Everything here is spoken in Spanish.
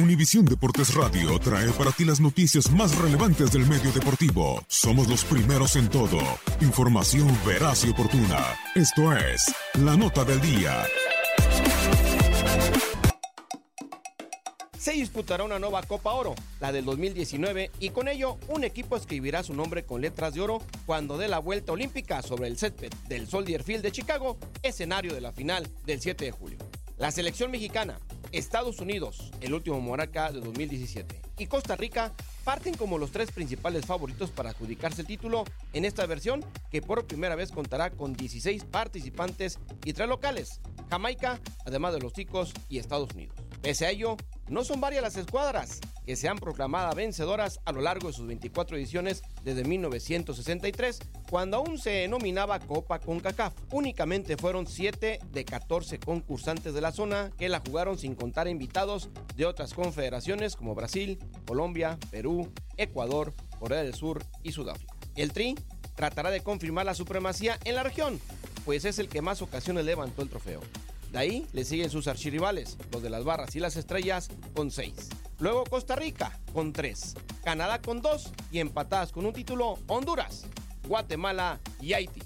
Univisión Deportes Radio trae para ti las noticias más relevantes del medio deportivo. Somos los primeros en todo. Información veraz y oportuna. Esto es La Nota del Día. Se disputará una nueva Copa Oro, la del 2019, y con ello un equipo escribirá su nombre con letras de oro cuando dé la vuelta olímpica sobre el césped del Soldier Field de Chicago, escenario de la final del 7 de julio. La selección mexicana, Estados Unidos, el último monarca de 2017, y Costa Rica parten como los tres principales favoritos para adjudicarse el título en esta versión que por primera vez contará con 16 participantes y tres locales, Jamaica, además de los chicos y Estados Unidos. Pese a ello, no son varias las escuadras que se han proclamado vencedoras a lo largo de sus 24 ediciones desde 1963, cuando aún se denominaba Copa CONCACAF. Únicamente fueron 7 de 14 concursantes de la zona que la jugaron sin contar invitados de otras confederaciones como Brasil, Colombia, Perú, Ecuador, Corea del Sur y Sudáfrica. El Tri tratará de confirmar la supremacía en la región, pues es el que más ocasiones levantó el trofeo. De ahí le siguen sus archirrivales, los de las barras y las estrellas, con 6. Luego Costa Rica, con 3. Canadá con 2 y empatadas con un título Honduras, Guatemala y Haití.